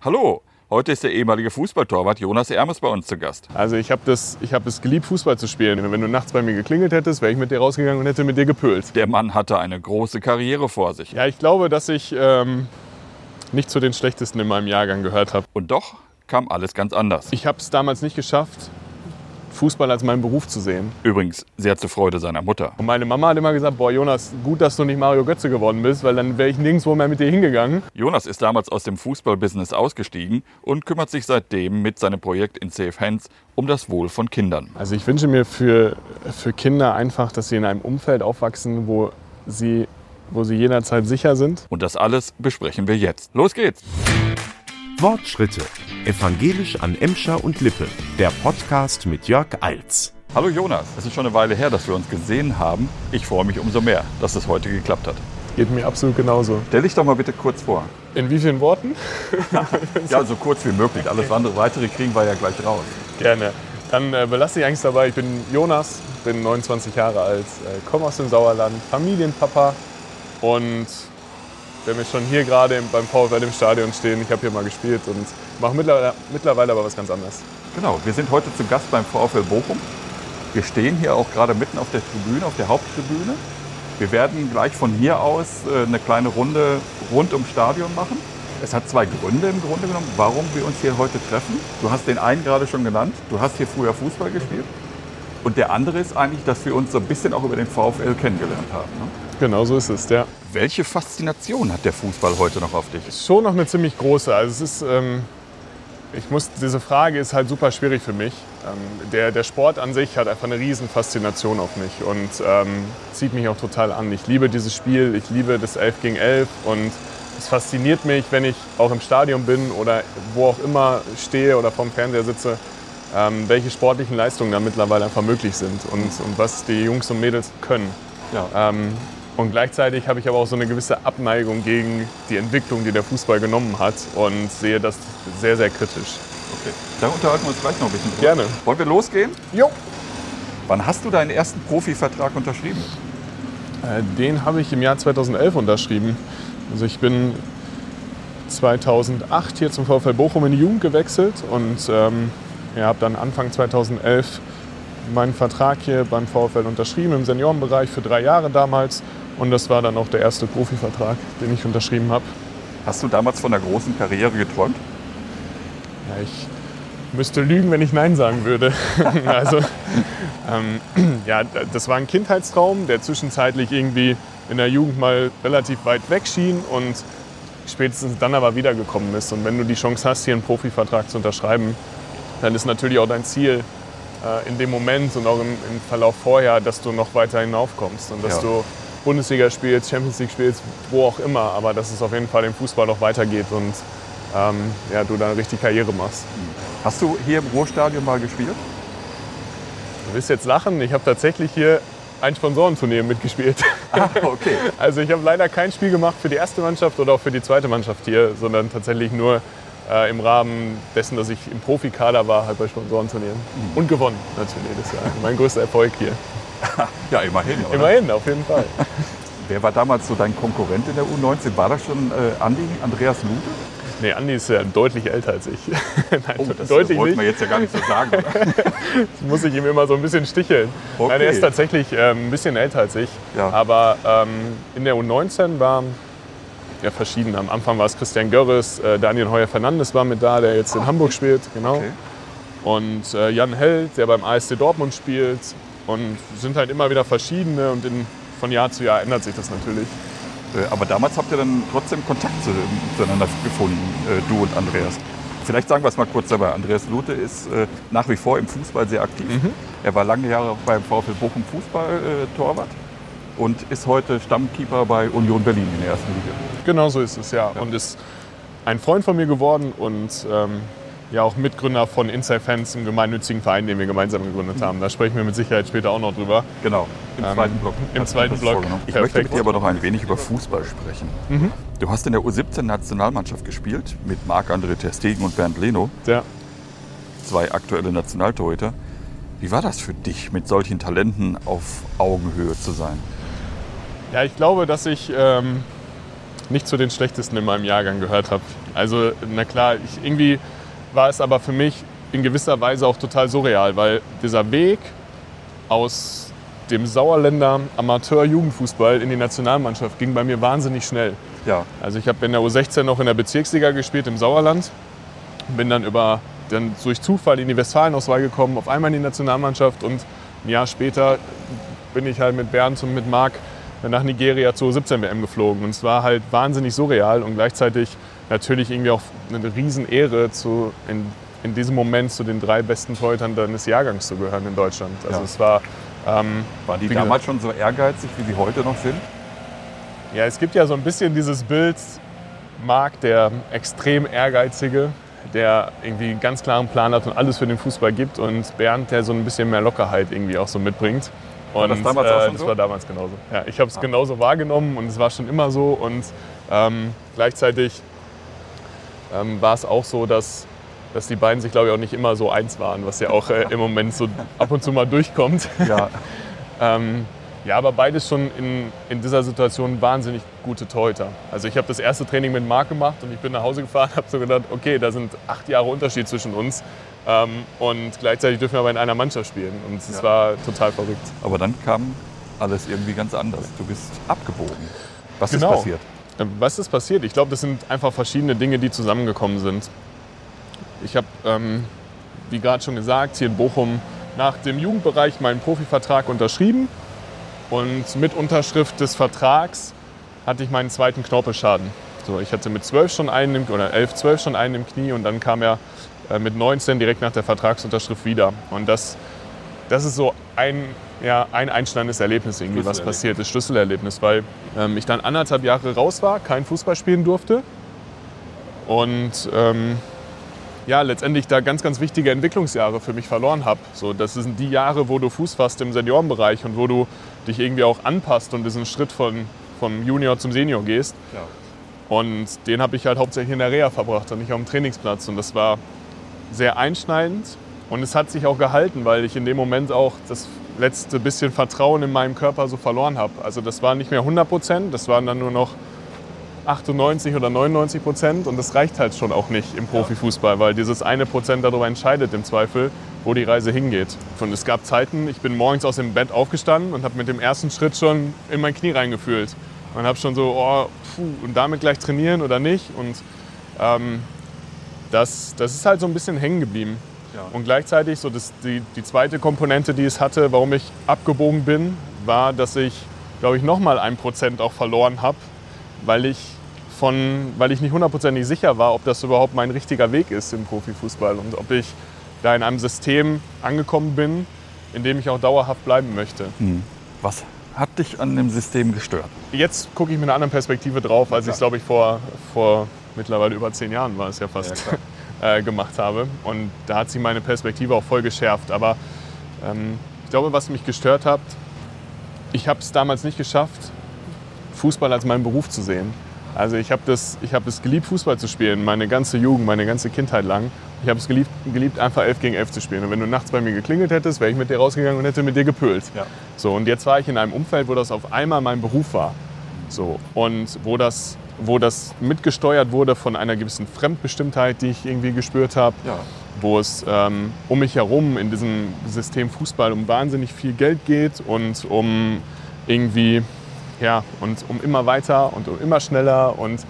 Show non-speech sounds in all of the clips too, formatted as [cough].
Hallo, heute ist der ehemalige Fußballtorwart Jonas Ermes bei uns zu Gast. Also ich habe hab es geliebt, Fußball zu spielen. Wenn du nachts bei mir geklingelt hättest, wäre ich mit dir rausgegangen und hätte mit dir gepölt. Der Mann hatte eine große Karriere vor sich. Ja, ich glaube, dass ich ähm, nicht zu den Schlechtesten in meinem Jahrgang gehört habe. Und doch kam alles ganz anders. Ich habe es damals nicht geschafft, Fußball als meinen Beruf zu sehen. Übrigens sehr zur Freude seiner Mutter. Und meine Mama hat immer gesagt, boah Jonas, gut, dass du nicht Mario Götze geworden bist, weil dann wäre ich nirgendwo mehr mit dir hingegangen. Jonas ist damals aus dem Fußballbusiness ausgestiegen und kümmert sich seitdem mit seinem Projekt in Safe Hands um das Wohl von Kindern. Also ich wünsche mir für, für Kinder einfach, dass sie in einem Umfeld aufwachsen, wo sie, wo sie jederzeit sicher sind. Und das alles besprechen wir jetzt. Los geht's! Wortschritte. Evangelisch an Emscher und Lippe. Der Podcast mit Jörg Eils. Hallo Jonas, es ist schon eine Weile her, dass wir uns gesehen haben. Ich freue mich umso mehr, dass es heute geklappt hat. Geht mir absolut genauso. Stell dich doch mal bitte kurz vor. In wie vielen Worten? [laughs] Ja, so kurz wie möglich. Alles andere weitere kriegen wir ja gleich raus. Gerne. Dann äh, belasse ich eigentlich dabei. Ich bin Jonas, bin 29 Jahre alt, äh, komme aus dem Sauerland, Familienpapa und wir schon hier gerade beim VfL im Stadion stehen, ich habe hier mal gespielt und mache mittlerweile, mittlerweile aber was ganz anderes. Genau, wir sind heute zu Gast beim VfL Bochum. Wir stehen hier auch gerade mitten auf der Tribüne, auf der Haupttribüne. Wir werden gleich von hier aus äh, eine kleine Runde rund ums Stadion machen. Es hat zwei Gründe im Grunde genommen, warum wir uns hier heute treffen. Du hast den einen gerade schon genannt. Du hast hier früher Fußball gespielt. Und der andere ist eigentlich, dass wir uns so ein bisschen auch über den VfL kennengelernt haben. Ne? Genau so ist es, ja. Welche Faszination hat der Fußball heute noch auf dich? Schon noch eine ziemlich große. Also es ist, ähm, ich muss, diese Frage ist halt super schwierig für mich. Ähm, der, der Sport an sich hat einfach eine riesen Faszination auf mich und ähm, zieht mich auch total an. Ich liebe dieses Spiel, ich liebe das 11 gegen 11 und es fasziniert mich, wenn ich auch im Stadion bin oder wo auch immer stehe oder vorm Fernseher sitze, ähm, welche sportlichen Leistungen da mittlerweile einfach möglich sind und, und was die Jungs und Mädels können. Ja. Ähm, und gleichzeitig habe ich aber auch so eine gewisse Abneigung gegen die Entwicklung, die der Fußball genommen hat und sehe das sehr, sehr kritisch. Okay. Da unterhalten wir uns gleich noch ein bisschen drüber. Gerne. Wollen wir losgehen? Jo. Wann hast du deinen ersten Profivertrag unterschrieben? Äh, Den habe ich im Jahr 2011 unterschrieben. Also ich bin 2008 hier zum VfL Bochum in die Jugend gewechselt und ähm, ja, habe dann Anfang 2011 meinen Vertrag hier beim VfL unterschrieben im Seniorenbereich für drei Jahre damals. Und das war dann auch der erste Profivertrag, den ich unterschrieben habe. Hast du damals von einer großen Karriere geträumt? Ja, ich müsste lügen, wenn ich Nein sagen würde. [laughs] also, ähm, ja, das war ein Kindheitstraum, der zwischenzeitlich irgendwie in der Jugend mal relativ weit weg schien und spätestens dann aber wiedergekommen ist. Und wenn du die Chance hast, hier einen Profivertrag zu unterschreiben, dann ist natürlich auch dein Ziel äh, in dem Moment und auch im, im Verlauf vorher, dass du noch weiter hinaufkommst und dass Ja. du Bundesliga spielst, Champions League spielst, wo auch immer, aber dass es auf jeden Fall im Fußball noch weitergeht und ähm, ja, du dann richtig Karriere machst. Hast du hier im Ruhrstadion mal gespielt? Du wirst jetzt lachen, ich habe tatsächlich hier ein Sponsorenturnier mitgespielt. [laughs] Ah, okay. Also ich habe leider kein Spiel gemacht für die erste Mannschaft oder auch für die zweite Mannschaft hier, sondern tatsächlich nur äh, im Rahmen dessen, dass ich im Profikader war, halt bei Sponsorenturnieren. Und gewonnen natürlich, das ist mein größter Erfolg hier. [laughs] Ja, immerhin. Oder? Immerhin, auf jeden Fall. [laughs] Wer war damals so dein Konkurrent in der U19? War das schon äh, Andi, Andreas Lute? Nee, Andi ist ja deutlich älter als ich. [laughs] Nein, Oh, das deutlich wollten nicht. wir jetzt ja gar nicht so sagen. Oder? Das muss ich ihm immer so ein bisschen sticheln. Okay. Nein, er ist tatsächlich ähm, ein bisschen älter als ich. Ja. Aber ähm, in der U19 waren ja verschieden. Am Anfang war es Christian Görres, äh, Daniel Heuer Fernandes war mit da, der jetzt in Hamburg spielt. Genau. Okay. Und äh, Jan Held, der beim ASD Dortmund spielt. Und sind halt immer wieder verschiedene und in, von Jahr zu Jahr ändert sich das natürlich. Äh, Aber damals habt ihr dann trotzdem Kontakt zu, zueinander gefunden, äh, du und Andreas. Vielleicht sagen wir es mal kurz dabei. Andreas Lute ist äh, nach wie vor im Fußball sehr aktiv. Er war lange Jahre beim VfL Bochum Fußball-Torwart und ist heute Stammkeeper bei Union Berlin in der ersten Liga. Genau so ist es, ja. Und ist ein Freund von mir geworden und ähm, ja auch Mitgründer von Inside Fans, einem gemeinnützigen Verein, den wir gemeinsam gegründet haben. Da sprechen wir mit Sicherheit später auch noch drüber. Genau, im Ähm, zweiten Block. im zweiten Block. Ich Perfekt. möchte mit dir aber noch ein wenig über Fußball sprechen. Du hast in der U17-Nationalmannschaft gespielt mit Marc-André Ter Stegen und Bernd Leno, Ja. zwei aktuelle Nationaltorhüter. Wie war das für dich, mit solchen Talenten auf Augenhöhe zu sein? Ja, ich glaube, dass ich ähm, nicht zu den schlechtesten in meinem Jahrgang gehört habe. Also, na klar, ich, irgendwie war es aber für mich in gewisser Weise auch total surreal, weil dieser Weg aus dem Sauerländer Amateur-Jugendfußball in die Nationalmannschaft ging bei mir wahnsinnig schnell. Ja. Also ich habe in der U16 noch in der Bezirksliga gespielt im Sauerland, bin dann über dann durch Zufall in die Westfalenauswahl gekommen, auf einmal in die Nationalmannschaft und ein Jahr später bin ich halt mit Bernd und mit Marc nach Nigeria zur 17 WM geflogen. Und es war halt wahnsinnig surreal und gleichzeitig natürlich irgendwie auch eine Riesenehre, zu, in, in diesem Moment zu den drei besten Torhütern deines Jahrgangs zu gehören in Deutschland. Also Ja. es war, ähm, Waren die damals schon so ehrgeizig, wie sie heute noch sind? ja, es gibt ja so ein bisschen dieses Bild, Marc, der extrem ehrgeizige, der irgendwie einen ganz klaren Plan hat und alles für den Fußball gibt und Bernd, der so ein bisschen mehr Lockerheit irgendwie auch so mitbringt. Und das damals auch schon das so? war damals genauso. Ja, ich habe es Ah. genauso wahrgenommen und es war schon immer so und ähm, gleichzeitig ähm, war es auch so, dass, dass die beiden sich, glaube ich, auch nicht immer so eins waren, was ja auch äh, im Moment so ab und zu mal durchkommt. [laughs] Ja. [laughs] Ähm, ja, aber beides schon in, in dieser Situation wahnsinnig gute Torhüter. Also ich habe das erste Training mit Marc gemacht und ich bin nach Hause gefahren, [laughs] habe so gedacht, okay, da sind acht Jahre Unterschied zwischen uns ähm, und gleichzeitig dürfen wir aber in einer Mannschaft spielen und es Ja. war total verrückt. Aber dann kam alles irgendwie ganz anders. Du bist abgebogen. Was Genau. ist passiert? Ähm, Was ist passiert? Ich glaube, das sind einfach verschiedene Dinge, die zusammengekommen sind. Ich habe, ähm, wie gerade schon gesagt, hier in Bochum nach dem Jugendbereich meinen Profivertrag unterschrieben. Und mit Unterschrift des Vertrags hatte ich meinen zweiten Knorpelschaden. So, ich hatte mit 12 schon einen im, oder 11, 12 schon einen im Knie und dann kam er äh, mit 19 direkt nach der Vertragsunterschrift wieder. Und das, das ist so ein, ja, ein einschneidendes Erlebnis, irgendwie, was passiert ist, Schlüsselerlebnis, weil ähm, ich dann anderthalb Jahre raus war, kein Fußball spielen durfte und ähm, ja, letztendlich da ganz, ganz wichtige Entwicklungsjahre für mich verloren habe. So, das sind die Jahre, wo du Fuß fasst im Seniorenbereich und wo du dich irgendwie auch anpasst und diesen Schritt von, vom Junior zum Senior gehst. Ja. Und den habe ich halt hauptsächlich in der Reha verbracht und nicht auf dem Trainingsplatz. Und das war sehr einschneidend. Und es hat sich auch gehalten, weil ich in dem Moment auch das letzte bisschen Vertrauen in meinem Körper so verloren habe. Also das war nicht mehr 100 Prozent, das waren dann nur noch 98 oder 99 Prozent. Und das reicht halt schon auch nicht im Profifußball, weil dieses eine Prozent darüber entscheidet im Zweifel, wo die Reise hingeht. Und es gab Zeiten, ich bin morgens aus dem Bett aufgestanden und habe mit dem ersten Schritt schon in mein Knie reingefühlt. Und habe schon so, oh, puh, und damit gleich trainieren oder nicht. Und ähm, das, das ist halt so ein bisschen hängen geblieben. Ja. Und gleichzeitig, so das, die, die zweite Komponente, die es hatte, warum ich abgebogen bin, war, dass ich, glaube ich, nochmal ein Prozent auch verloren habe, weil ich, von, weil ich nicht hundertprozentig sicher war, ob das überhaupt mein richtiger Weg ist im Profifußball und ob ich da in einem System angekommen bin, in dem ich auch dauerhaft bleiben möchte. Was hat dich an dem System gestört? Jetzt gucke ich mit einer anderen Perspektive drauf, als ich klar. es, glaube ich, vor, vor mittlerweile über zehn Jahren war es ja fast, [laughs] äh, gemacht habe. Und da hat sich meine Perspektive auch voll geschärft. Aber ähm, ich glaube, was mich gestört hat, ich habe es damals nicht geschafft, Fußball als meinen Beruf zu sehen. Also ich habe das, ich hab es geliebt, Fußball zu spielen, meine ganze Jugend, meine ganze Kindheit lang. Ich habe es geliebt, geliebt, einfach 11 gegen 11 zu spielen. Und wenn du nachts bei mir geklingelt hättest, wäre ich mit dir rausgegangen und hätte mit dir gepölt. Ja. So, und jetzt war ich in einem Umfeld, wo das auf einmal mein Beruf war. So, und wo das, wo das mitgesteuert wurde von einer gewissen Fremdbestimmtheit, die ich irgendwie gespürt habe, Ja. wo es ähm, um mich herum in diesem System Fußball um wahnsinnig viel Geld geht und um irgendwie, ja, und um immer weiter und um immer schneller und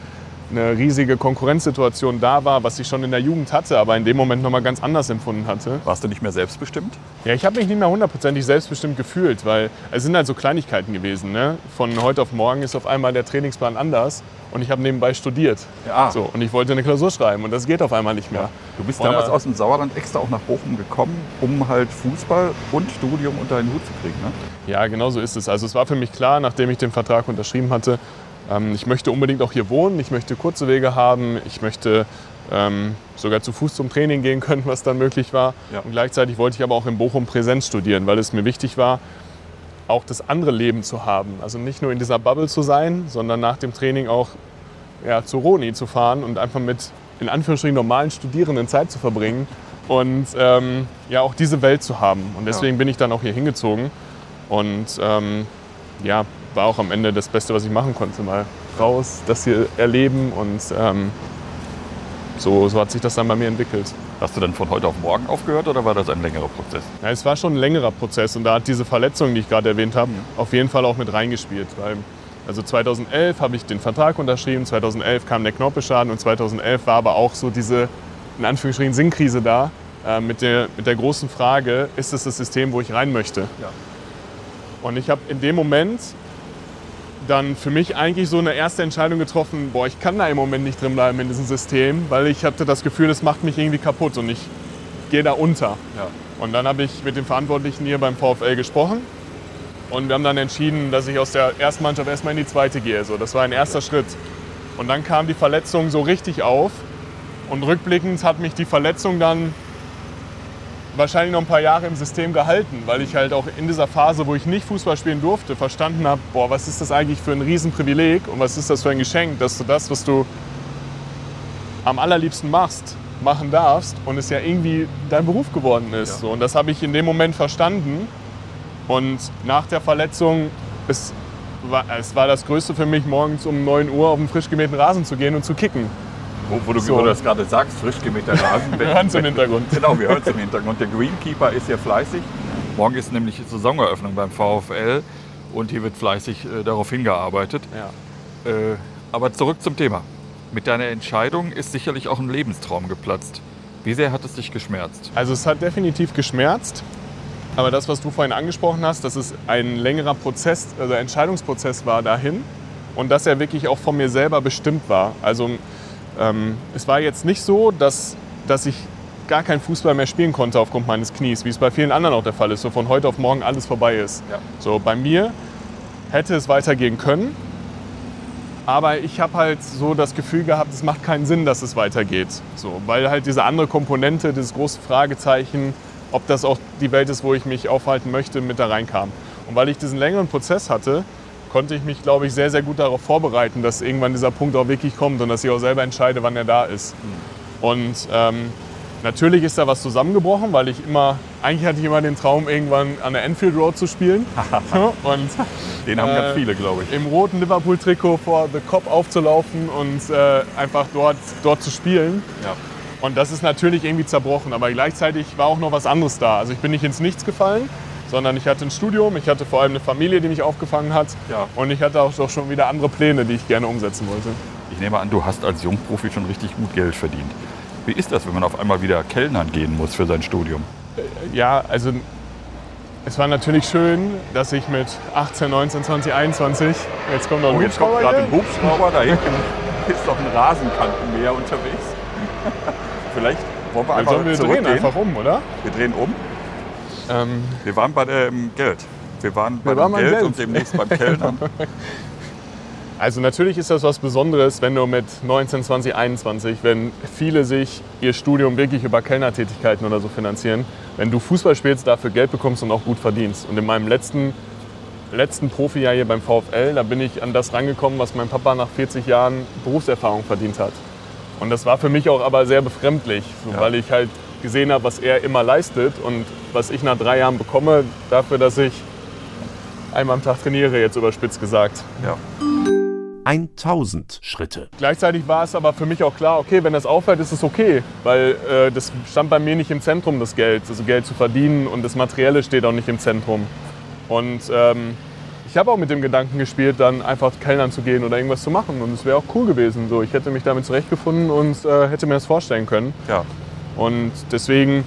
eine riesige Konkurrenzsituation da war, was ich schon in der Jugend hatte, aber in dem Moment nochmal ganz anders empfunden hatte. Warst du nicht mehr selbstbestimmt? Ja, ich habe mich nicht mehr hundertprozentig selbstbestimmt gefühlt, weil es sind halt so Kleinigkeiten gewesen. Ne? Von heute auf morgen ist auf einmal der Trainingsplan anders und ich habe nebenbei studiert. Ja. So, und ich wollte eine Klausur schreiben und das geht auf einmal nicht mehr. Du bist Oder- damals aus dem Sauerland extra auch nach Bochum gekommen, um halt Fußball und Studium unter den Hut zu kriegen. Ne? Ja, genau so ist es. Also es war für mich klar, nachdem ich den Vertrag unterschrieben hatte, ich möchte unbedingt auch hier wohnen, ich möchte kurze Wege haben, ich möchte ähm, sogar zu Fuß zum Training gehen können, was dann möglich war. Ja. Und gleichzeitig wollte ich aber auch in Bochum Präsenz studieren, weil es mir wichtig war, auch das andere Leben zu haben. Also nicht nur in dieser Bubble zu sein, sondern nach dem Training auch ja, zu Roni zu fahren und einfach mit in Anführungsstrichen normalen Studierenden Zeit zu verbringen und ähm, ja auch diese Welt zu haben. Und deswegen bin ich dann auch hier hingezogen. Und ähm, ja, war auch am Ende das Beste, was ich machen konnte. Mal raus, das hier erleben und ähm, so, so hat sich das dann bei mir entwickelt. Hast du dann von heute auf morgen aufgehört oder war das ein längerer Prozess? Ja, es war schon ein längerer Prozess und da hat diese Verletzung, die ich gerade erwähnt habe, auf jeden Fall auch mit reingespielt. Weil, also 2011 habe ich den Vertrag unterschrieben, 2011 kam der Knorpelschaden und 2011 war aber auch so diese, in Anführungsstrichen, Sinnkrise da äh, mit, der, mit der großen Frage, ist es das System, wo ich rein möchte? Ja. Und ich habe in dem Moment dann für mich eigentlich so eine erste Entscheidung getroffen, boah, ich kann da im Moment nicht drin bleiben in diesem System, weil ich hatte das Gefühl, das macht mich irgendwie kaputt und ich gehe da unter. Ja. Und dann habe ich mit dem Verantwortlichen hier beim VfL gesprochen und wir haben dann entschieden, dass ich aus der ersten Mannschaft erstmal in die zweite gehe. So, das war ein erster Schritt. Und dann kam die Verletzung so richtig auf und rückblickend hat mich die Verletzung dann wahrscheinlich noch ein paar Jahre im System gehalten, weil ich halt auch in dieser Phase, wo ich nicht Fußball spielen durfte, verstanden habe, boah, was ist das eigentlich für ein Riesenprivileg und was ist das für ein Geschenk, dass du das, was du am allerliebsten machst, machen darfst und es ja irgendwie dein Beruf geworden ist. Ja. So, und das habe ich in dem Moment verstanden. Und nach der Verletzung, es war, es war das Größte für mich, morgens um 9 Uhr auf den frisch gemähten Rasen zu gehen und zu kicken. Wo, wo, du, So. das gerade sagst, frisch gemähter Rasen. [laughs] Wir hören es im Hintergrund. Genau, wir hören es im Hintergrund. Der Greenkeeper ist hier fleißig. Morgen ist nämlich Saisoneröffnung beim VfL und hier wird fleißig äh, darauf hingearbeitet. Ja. Äh, aber zurück zum Thema. Mit deiner Entscheidung ist sicherlich auch ein Lebenstraum geplatzt. Wie sehr hat es dich geschmerzt? Also es hat definitiv geschmerzt. Aber das, was du vorhin angesprochen hast, dass es ein längerer Prozess, also Entscheidungsprozess war dahin und dass er wirklich auch von mir selber bestimmt war. Also ähm, es war jetzt nicht so, dass, dass ich gar keinen Fußball mehr spielen konnte aufgrund meines Knies, wie es bei vielen anderen auch der Fall ist, so von heute auf morgen alles vorbei ist. Ja. So bei mir hätte es weitergehen können, aber ich habe halt so das Gefühl gehabt, es macht keinen Sinn, dass es weitergeht. So, weil halt diese andere Komponente, dieses große Fragezeichen, ob das auch die Welt ist, wo ich mich aufhalten möchte, mit da reinkam. Und weil ich diesen längeren Prozess hatte, konnte ich mich, glaube ich, sehr, sehr gut darauf vorbereiten, dass irgendwann dieser Punkt auch wirklich kommt und dass ich auch selber entscheide, wann er da ist. Und ähm, natürlich ist da was zusammengebrochen, weil ich immer, eigentlich hatte ich immer den Traum, irgendwann an der Enfield Road zu spielen. [laughs] und Den haben ganz Äh, viele, glaube ich. im roten Liverpool-Trikot vor The Cop aufzulaufen und äh, einfach dort, dort zu spielen. Ja. Und das ist natürlich irgendwie zerbrochen, aber gleichzeitig war auch noch was anderes da. Also ich bin nicht ins Nichts gefallen, sondern ich hatte ein Studium, ich hatte vor allem eine Familie, die mich aufgefangen hat Ja. und ich hatte auch doch schon wieder andere Pläne, die ich gerne umsetzen wollte. Ich nehme an, du hast als Jungprofi schon richtig gut Geld verdient. Wie ist das, wenn man auf einmal wieder Kellnern gehen muss für sein Studium? Ja, also es war natürlich schön, dass ich mit 18, 19, 20, 21, jetzt kommt noch ein Oh, jetzt kommt gerade ein Hubschrauber, da hinten ist noch ein Rasenkantenmäher unterwegs. [laughs] Vielleicht wollen wir Dann einfach sollen wir drehen einfach um, oder? Wir drehen um. Ähm, Wir waren bei dem Geld. Wir waren bei Wir waren dem Geld, Geld. und demnächst beim Kellnern. [laughs] Also natürlich ist das was Besonderes, wenn du mit 19, 20, 21, wenn viele sich ihr Studium wirklich über Kellnertätigkeiten oder so finanzieren, wenn du Fußball spielst, dafür Geld bekommst und auch gut verdienst. Und in meinem letzten, letzten Profijahr hier beim VfL, da bin ich an das rangekommen, was mein Papa nach 40 Jahren Berufserfahrung verdient hat. Und das war für mich auch aber sehr befremdlich, so, Ja. weil ich halt gesehen habe, was er immer leistet und was ich nach drei Jahren bekomme, dafür, dass ich einmal am Tag trainiere, jetzt überspitzt gesagt. Ja. 1000 Schritte. Gleichzeitig war es aber für mich auch klar, okay, wenn das aufhört, ist es okay, weil äh, das stand bei mir nicht im Zentrum des Gelds, also Geld zu verdienen und das Materielle steht auch nicht im Zentrum. Und ähm, ich habe auch mit dem Gedanken gespielt, dann einfach Kellnern zu gehen oder irgendwas zu machen und es wäre auch cool gewesen. So, ich hätte mich damit zurechtgefunden und äh, hätte mir das vorstellen können. ja. Und deswegen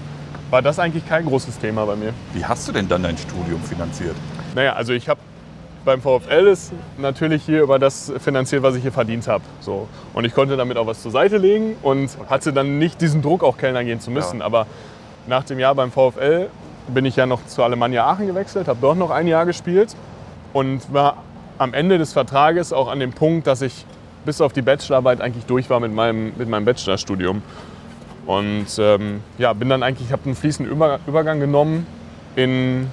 war das eigentlich kein großes Thema bei mir. Wie hast du denn dann dein Studium finanziert? Naja, also ich habe beim VfL ist natürlich hier über das finanziert, was ich hier verdient habe. So. Und ich konnte damit auch was zur Seite legen und hatte dann nicht diesen Druck, auch Kellner gehen zu müssen. Ja. Aber nach dem Jahr beim VfL bin ich ja noch zu Alemannia Aachen gewechselt, habe dort noch ein Jahr gespielt und war am Ende des Vertrages auch an dem Punkt, dass ich bis auf die Bachelorarbeit eigentlich durch war mit meinem, mit meinem Bachelorstudium. Und ähm, ja, bin dann eigentlich, habe einen fließenden Über Übergang genommen in,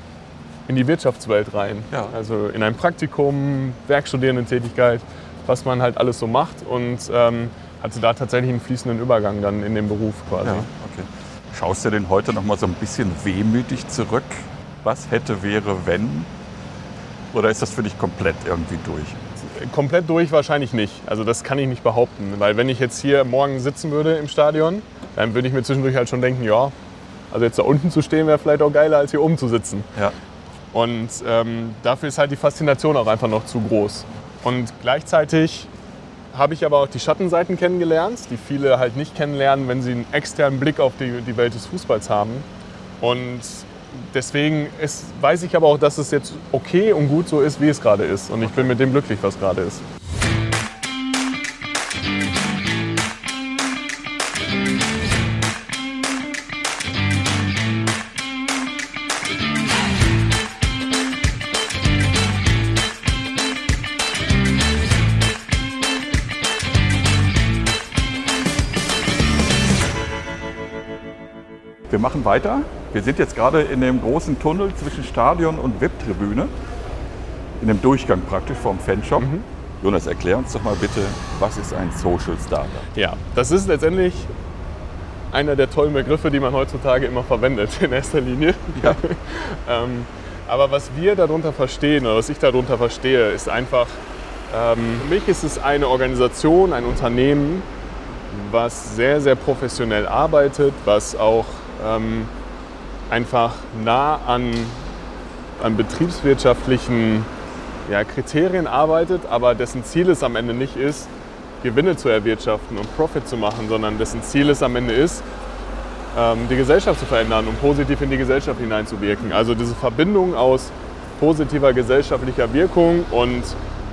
in die Wirtschaftswelt rein. Ja. Also in ein Praktikum, Werkstudierendentätigkeit, was man halt alles so macht und ähm, hatte da tatsächlich einen fließenden Übergang dann in den Beruf quasi. okay. Schaust du denn heute noch mal so ein bisschen wehmütig zurück? Was hätte, wäre, wenn? Oder ist das für dich komplett irgendwie durch? Komplett durch wahrscheinlich nicht. Also das kann ich nicht behaupten. Weil wenn ich jetzt hier morgen sitzen würde im Stadion, dann würde ich mir zwischendurch halt schon denken, ja, also jetzt da unten zu stehen wäre vielleicht auch geiler, als hier oben zu sitzen. Ja. Und ähm, dafür ist halt die Faszination auch einfach noch zu groß. Und gleichzeitig habe ich aber auch die Schattenseiten kennengelernt, die viele halt nicht kennenlernen, wenn sie einen externen Blick auf die, die Welt des Fußballs haben. Und deswegen ist, weiß ich aber auch, dass es jetzt okay und gut so ist, wie es gerade ist. Und ich bin mit dem glücklich, was gerade ist. Weiter. Wir sind jetzt gerade in dem großen Tunnel zwischen Stadion und VIP-Tribüne. In dem Durchgang praktisch vom Fanshop. Jonas, erklär uns doch mal bitte, was ist ein Social Starter? Ja, das ist letztendlich einer der tollen Begriffe, die man heutzutage immer verwendet in erster Linie. Ja. [laughs] ähm, aber was wir darunter verstehen oder was ich darunter verstehe, ist einfach, ähm, für mich ist es eine Organisation, ein Unternehmen, was sehr, sehr professionell arbeitet, was auch ähm, einfach nah an, an betriebswirtschaftlichen ja, Kriterien arbeitet, aber dessen Ziel es am Ende nicht ist, Gewinne zu erwirtschaften und Profit zu machen, sondern dessen Ziel es am Ende ist, ähm, die Gesellschaft zu verändern und positiv in die Gesellschaft hineinzuwirken. Also diese Verbindung aus positiver gesellschaftlicher Wirkung und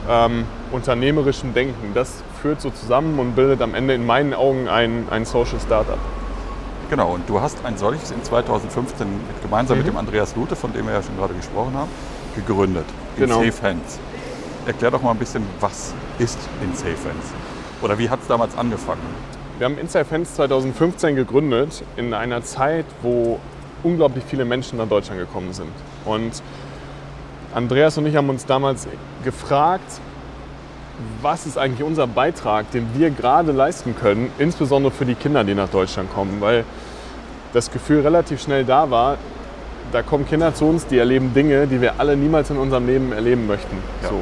ähm, unternehmerischem Denken, das führt so zusammen und bildet am Ende in meinen Augen ein, ein Social Startup. Genau, und du hast ein solches in 2015 mit, gemeinsam mit dem Andreas Lute, von dem wir ja schon gerade gesprochen haben, gegründet. In Genau. Safe Hands. Erklär doch mal ein bisschen, was ist in Safe Hands? Oder wie hat es damals angefangen? Wir haben Inside Fans 2015 gegründet in einer Zeit, wo unglaublich viele Menschen nach Deutschland gekommen sind. Und Andreas und ich haben uns damals gefragt, was ist eigentlich unser Beitrag, den wir gerade leisten können, insbesondere für die Kinder, die nach Deutschland kommen, weil das Gefühl relativ schnell da war, da kommen Kinder zu uns, die erleben Dinge, die wir alle niemals in unserem Leben erleben möchten. Ja. So.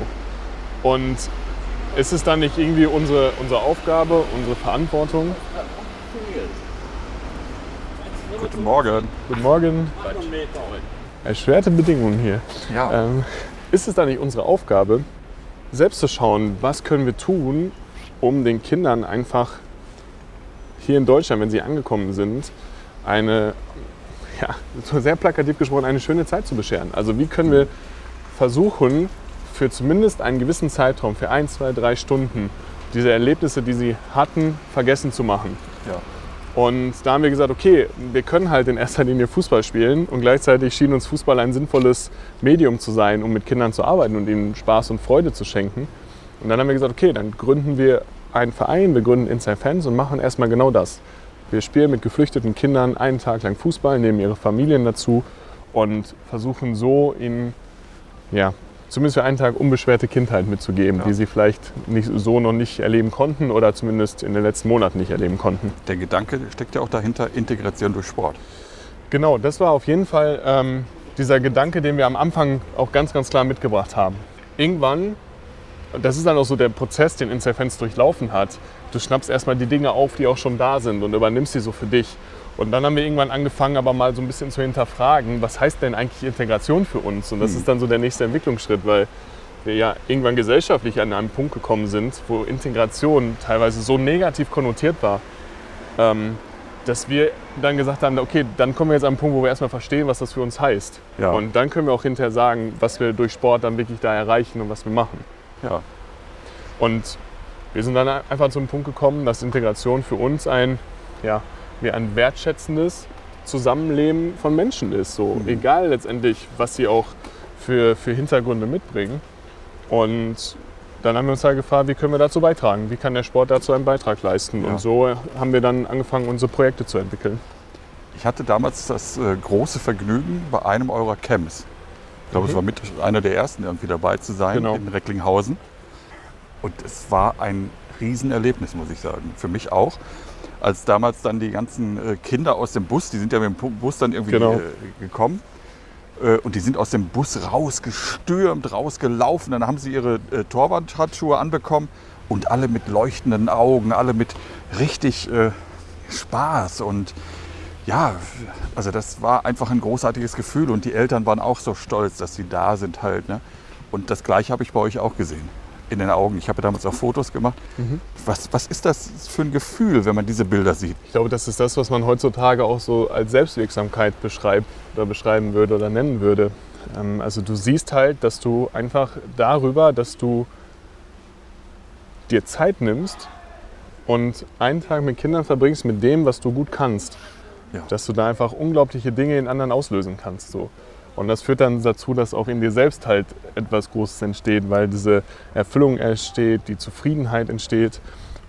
Und ist es dann nicht irgendwie unsere, unsere Aufgabe, unsere Verantwortung? Guten Morgen. Guten Morgen. Erschwerte Bedingungen hier. Ja, Ähm, ist es dann nicht unsere Aufgabe, selbst zu schauen, was können wir tun, um den Kindern einfach hier in Deutschland, wenn sie angekommen sind, eine, ja, [laughs] sehr plakativ gesprochen, eine schöne Zeit zu bescheren. Also wie können wir versuchen, für zumindest einen gewissen Zeitraum, für ein, zwei, drei Stunden, diese Erlebnisse, die sie hatten, vergessen zu machen. ja. Und da haben wir gesagt, okay, wir können halt in erster Linie Fußball spielen und gleichzeitig schien uns Fußball ein sinnvolles Medium zu sein, um mit Kindern zu arbeiten und ihnen Spaß und Freude zu schenken. Und dann haben wir gesagt, okay, dann gründen wir einen Verein, wir gründen Inside Fans und machen erstmal genau das. Wir spielen mit geflüchteten Kindern einen Tag lang Fußball, nehmen ihre Familien dazu und versuchen so ihnen, ja, zumindest für einen Tag unbeschwerte Kindheit mitzugeben, Ja. die sie vielleicht nicht, so noch nicht erleben konnten oder zumindest in den letzten Monaten nicht erleben konnten. Der Gedanke steckt ja auch dahinter, Integration durch Sport. Genau, das war auf jeden Fall ähm, dieser Gedanke, den wir am Anfang auch ganz, ganz klar mitgebracht haben. Irgendwann, das ist dann auch so der Prozess, den Fans durchlaufen hat, du schnappst erstmal die Dinge auf, die auch schon da sind und übernimmst sie so für dich. Und dann haben wir irgendwann angefangen, aber mal so ein bisschen zu hinterfragen, was heißt denn eigentlich Integration für uns? Und das Hm. ist dann so der nächste Entwicklungsschritt, weil wir ja irgendwann gesellschaftlich an einen Punkt gekommen sind, wo Integration teilweise so negativ konnotiert war, ähm, dass wir dann gesagt haben, okay, dann kommen wir jetzt an einen Punkt, wo wir erstmal verstehen, was das für uns heißt. Ja. Und dann können wir auch hinterher sagen, was wir durch Sport dann wirklich da erreichen und was wir machen. Ja, Und wir sind dann einfach zum Punkt gekommen, dass Integration für uns ein, ja, wie ein wertschätzendes Zusammenleben von Menschen ist. So Mhm. egal letztendlich, was sie auch für, für Hintergründe mitbringen. Und dann haben wir uns halt gefragt, wie können wir dazu beitragen? Wie kann der Sport dazu einen Beitrag leisten? Ja. Und so haben wir dann angefangen, unsere Projekte zu entwickeln. ich hatte damals das äh, große Vergnügen, bei einem eurer Camps, ich glaube, es Mhm. war mit einer der ersten irgendwie dabei zu sein, Genau. in Recklinghausen. Und es war ein Riesenerlebnis, muss ich sagen. Für mich auch. Als damals dann die ganzen äh, Kinder aus dem Bus, die sind ja mit dem Bus dann irgendwie Genau. äh, gekommen, Äh, und die sind aus dem Bus rausgestürmt, rausgelaufen. Dann haben sie ihre Torwandhandschuhe anbekommen und alle mit leuchtenden Augen, alle mit richtig äh, Spaß. Und ja, also das war einfach ein großartiges Gefühl. Und die Eltern waren auch so stolz, dass sie da sind halt. Ne? Und das Gleiche habe ich bei euch auch gesehen. In den Augen. Ich habe damals auch Fotos gemacht. Mhm. Was, was ist das für ein Gefühl, wenn man diese Bilder sieht? Ich glaube, das ist das, was man heutzutage auch so als Selbstwirksamkeit beschreibt oder beschreiben würde oder nennen würde. Ähm, also du siehst halt, dass du einfach darüber, dass du dir Zeit nimmst und einen Tag mit Kindern verbringst mit dem, was du gut kannst, Ja. dass du da einfach unglaubliche Dinge in anderen auslösen kannst. So. Und das führt dann dazu, dass auch in dir selbst halt etwas Großes entsteht, weil diese Erfüllung entsteht, die Zufriedenheit entsteht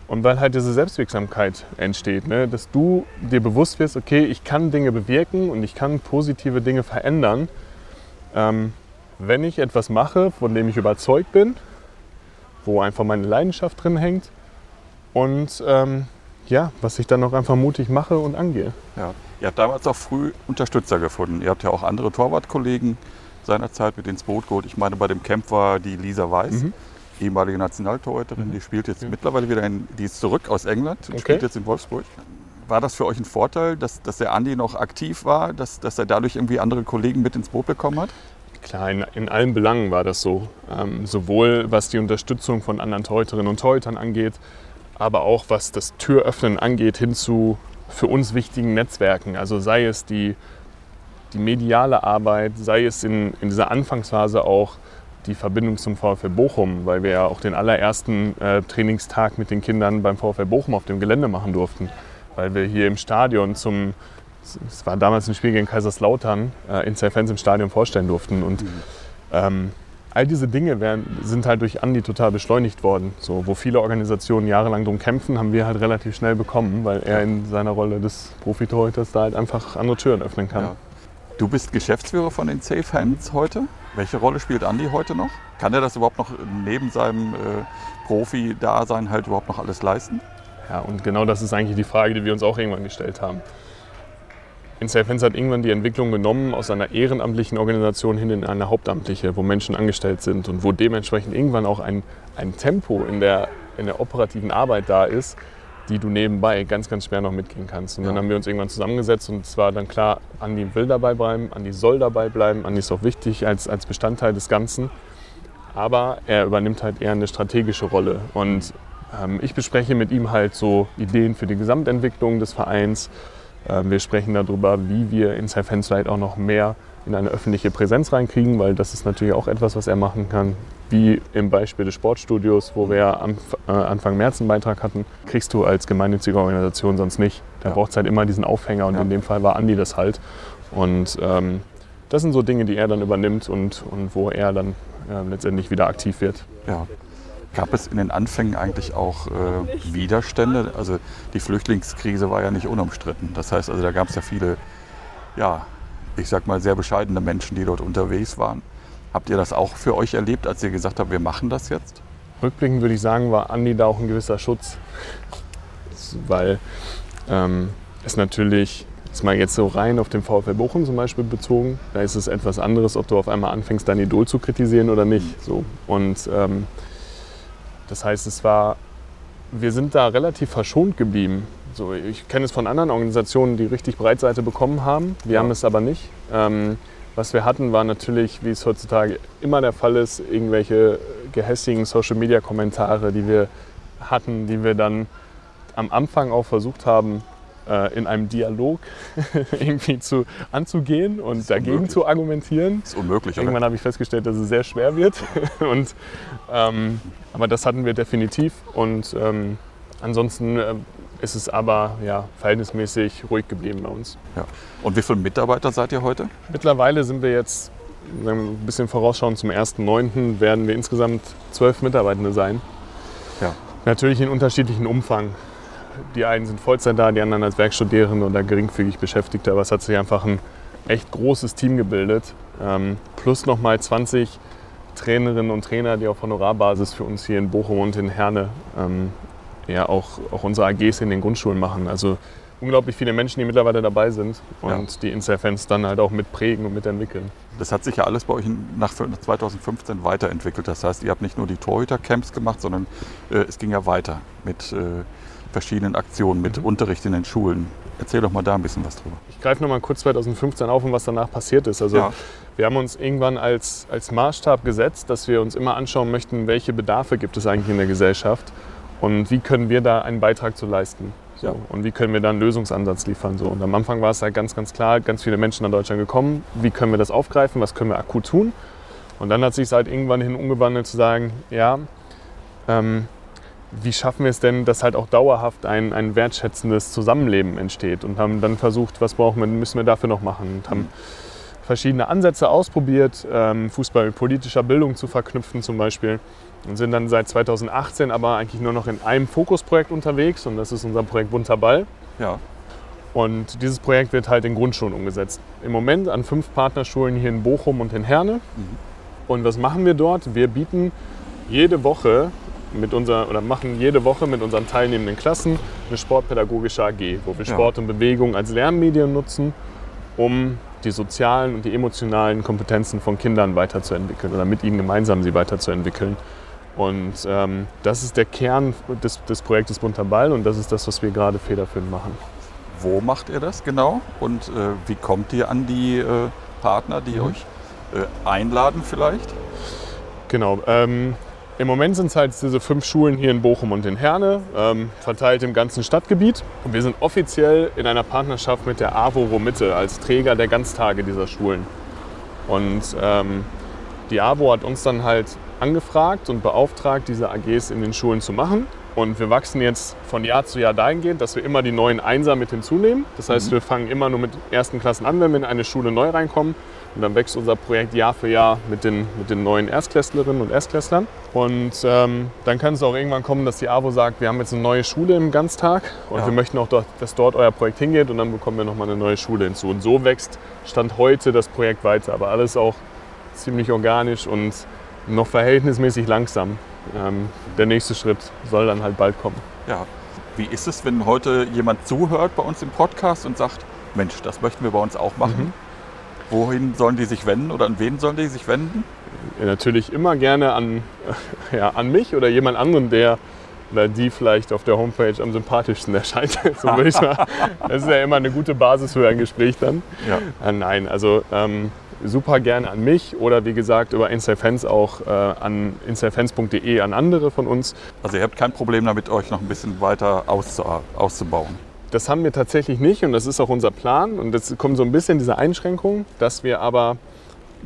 und weil halt diese Selbstwirksamkeit entsteht, ne? dass du dir bewusst wirst, okay, ich kann Dinge bewirken und ich kann positive Dinge verändern, ähm, wenn ich etwas mache, von dem ich überzeugt bin, wo einfach meine Leidenschaft drin hängt und ähm, ja, was ich dann auch einfach mutig mache und angehe. Ja. Ihr habt damals auch früh Unterstützer gefunden. Ihr habt ja auch andere Torwartkollegen seinerzeit mit ins Boot geholt. Ich meine, bei dem Camp war die Lisa Weiß, Mhm. ehemalige Nationaltorhüterin. Die spielt jetzt mittlerweile wieder in, die ist zurück aus England und Okay. spielt jetzt in Wolfsburg. War das für euch ein Vorteil, dass, dass der Andi noch aktiv war, dass, dass er dadurch irgendwie andere Kollegen mit ins Boot bekommen hat? Klar, in, in allen Belangen war das so. Ähm, sowohl was die Unterstützung von anderen Torhüterinnen und Torhütern angeht, aber auch was das Türöffnen angeht hin zu für uns wichtigen Netzwerken. Also sei es die, die mediale Arbeit, sei es in, in dieser Anfangsphase auch die Verbindung zum VfL Bochum, weil wir ja auch den allerersten äh, Trainingstag mit den Kindern beim VfL Bochum auf dem Gelände machen durften. Weil wir hier im Stadion zum, es war damals ein Spiel gegen Kaiserslautern, äh, in Fans im Stadion vorstellen durften. Und ähm, all diese Dinge werden, sind halt durch Andi total beschleunigt worden. So, wo viele Organisationen jahrelang drum kämpfen, haben wir halt relativ schnell bekommen, weil er in seiner Rolle des Profitorhüters da halt einfach andere Türen öffnen kann. Ja. Du bist Geschäftsführer von den Safe Hands heute. Welche Rolle spielt Andi heute noch? Kann er das überhaupt noch neben seinem äh, Profi-Dasein halt überhaupt noch alles leisten? Ja, und genau das ist eigentlich die Frage, die wir uns auch irgendwann gestellt haben. InSafe hat irgendwann die Entwicklung genommen aus einer ehrenamtlichen Organisation hin in eine hauptamtliche, wo Menschen angestellt sind und wo dementsprechend irgendwann auch ein, ein Tempo in der, in der operativen Arbeit da ist, die du nebenbei ganz, ganz schwer noch mitgehen kannst. Und dann Ja. haben wir uns irgendwann zusammengesetzt und es war dann klar, Andi will dabei bleiben, Andi soll dabei bleiben, Andi ist auch wichtig als, als Bestandteil des Ganzen. Aber er übernimmt halt eher eine strategische Rolle. Und ähm, ich bespreche mit ihm halt so Ideen für die Gesamtentwicklung des Vereins. Ähm, wir sprechen darüber, wie wir in Fans vielleicht auch noch mehr in eine öffentliche Präsenz reinkriegen, weil das ist natürlich auch etwas, was er machen kann. Wie im Beispiel des Sportstudios, wo wir am, äh, Anfang März einen Beitrag hatten, kriegst du als gemeinnützige Organisation sonst nicht. Da Ja. braucht es halt immer diesen Aufhänger und Ja. in dem Fall war Andi das halt. Und ähm, das sind so Dinge, die er dann übernimmt und, und wo er dann äh, letztendlich wieder aktiv wird. Ja. Gab es in den Anfängen eigentlich auch äh, Widerstände? Also die Flüchtlingskrise war ja nicht unumstritten. Das heißt, also da gab es ja viele, ja, ich sag mal, sehr bescheidene Menschen, die dort unterwegs waren. Habt ihr das auch für euch erlebt, als ihr gesagt habt, wir machen das jetzt? Rückblickend würde ich sagen, war Andi da auch ein gewisser Schutz. Weil ähm, es natürlich, ist mal jetzt so rein auf den VfL Bochum zum Beispiel bezogen, da ist es etwas anderes, ob du auf einmal anfängst, dein Idol zu kritisieren oder nicht. So. Und ähm, das heißt, es war, wir sind da relativ verschont geblieben. So, ich kenne es von anderen Organisationen, die richtig Breitseite bekommen haben. Wir Ja. haben es aber nicht. Ähm, was wir hatten, war natürlich, wie es heutzutage immer der Fall ist, irgendwelche gehässigen Social-Media-Kommentare, die wir hatten, die wir dann am Anfang auch versucht haben, in einem Dialog [laughs] irgendwie zu, anzugehen und dagegen unmöglich. zu argumentieren. Das ist unmöglich, oder? Irgendwann habe ich festgestellt, dass es sehr schwer wird. [laughs] und, ähm, aber das hatten wir definitiv. Und ähm, ansonsten äh, ist es aber ja, verhältnismäßig ruhig geblieben bei uns. Ja. Und wie viele Mitarbeiter seid ihr heute? Mittlerweile sind wir jetzt ein bisschen vorausschauend zum 1.9. werden wir insgesamt zwölf Mitarbeitende sein. Ja. Natürlich in unterschiedlichen Umfang. Die einen sind Vollzeit da, die anderen als Werkstudierende oder geringfügig Beschäftigte. Aber es hat sich einfach ein echt großes Team gebildet. Ähm, plus nochmal 20 Trainerinnen und Trainer, die auf Honorarbasis für uns hier in Bochum und in Herne ähm, ja auch, auch unsere AGs in den Grundschulen machen. Also unglaublich viele Menschen, die mittlerweile dabei sind und Ja. die Insta-Fans dann halt auch mitprägen und mitentwickeln. Das hat sich ja alles bei euch nach 2015 weiterentwickelt. Das heißt, ihr habt nicht nur die Torhüter-Camps gemacht, sondern äh, es ging ja weiter mit äh, verschiedenen Aktionen, mit Mhm. Unterricht in den Schulen. Erzähl doch mal da ein bisschen was drüber. Ich greife nochmal kurz 2015 auf und was danach passiert ist. Also Ja. wir haben uns irgendwann als, als Maßstab gesetzt, dass wir uns immer anschauen möchten, welche Bedarfe gibt es eigentlich in der Gesellschaft und wie können wir da einen Beitrag zu leisten. So. Ja. Und wie können wir da einen Lösungsansatz liefern. So. Und am Anfang war es halt ganz, ganz klar, ganz viele Menschen nach Deutschland gekommen. Wie können wir das aufgreifen? Was können wir akut tun? Und dann hat sich es halt irgendwann hin umgewandelt zu sagen, ja, ähm, wie schaffen wir es denn, dass halt auch dauerhaft ein, ein wertschätzendes Zusammenleben entsteht und haben dann versucht, was brauchen wir, müssen wir dafür noch machen und haben verschiedene Ansätze ausprobiert, ähm, Fußball mit politischer Bildung zu verknüpfen zum Beispiel und sind dann seit 2018 aber eigentlich nur noch in einem Fokusprojekt unterwegs und das ist unser Projekt Bunter Ball. Ja, Und dieses Projekt wird halt in Grundschulen umgesetzt. Im Moment an fünf Partnerschulen hier in Bochum und in Herne. Und was machen wir dort? Wir bieten jede Woche mit unser, oder machen jede Woche mit unseren teilnehmenden Klassen eine sportpädagogische AG, wo wir Ja. Sport und Bewegung als Lernmedium nutzen, um die sozialen und die emotionalen Kompetenzen von Kindern weiterzuentwickeln oder mit ihnen gemeinsam sie weiterzuentwickeln. Und ähm, das ist der Kern des, des Projektes Bunter Ball und das ist das, was wir gerade federführend machen. wo macht ihr das genau? Und äh, wie kommt ihr an die äh, Partner, die Mhm. euch äh, einladen vielleicht? Genau. Ähm, Im Moment sind es halt diese fünf Schulen hier in Bochum und in Herne, ähm, verteilt im ganzen Stadtgebiet. Und wir sind offiziell in einer Partnerschaft mit der AWO Mitte als Träger der Ganztage dieser Schulen. Und ähm, die AWO hat uns dann halt angefragt und beauftragt, diese AGs in den Schulen zu machen. Und wir wachsen jetzt von Jahr zu Jahr dahingehend, dass wir immer die neuen Einser mit hinzunehmen. Das heißt, wir fangen immer nur mit ersten Klassen an, wenn wir in eine Schule neu reinkommen. Und dann wächst unser Projekt Jahr für Jahr mit den, mit den neuen Erstklässlerinnen und Erstklässlern. Und ähm, dann kann es auch irgendwann kommen, dass die AWO sagt, wir haben jetzt eine neue Schule im Ganztag und Ja. wir möchten auch, dort, dass dort euer Projekt hingeht und dann bekommen wir nochmal eine neue Schule hinzu. Und so wächst Stand heute das Projekt weiter. Aber alles auch ziemlich organisch und noch verhältnismäßig langsam. Ähm, der nächste Schritt soll dann halt bald kommen. Ja. Wie ist es, wenn heute jemand zuhört bei uns im Podcast und sagt, Mensch, das möchten wir bei uns auch machen? Wohin sollen die sich wenden oder an wen sollen die sich wenden? Ja, natürlich immer gerne an, [laughs] ja, an mich oder jemand anderen, der oder die vielleicht auf der Homepage am sympathischsten [laughs] erscheint. so würde ich sagen. Das ist ja immer eine gute Basis für ein Gespräch dann. Ja. Äh, nein, also ähm, super gerne an mich oder wie gesagt über Instafans auch äh, an instafans.de an andere von uns. Also ihr habt kein Problem damit, euch noch ein bisschen weiter auszu auszubauen. Das haben wir tatsächlich nicht und das ist auch unser Plan. Und jetzt kommt so ein bisschen diese Einschränkung, dass wir aber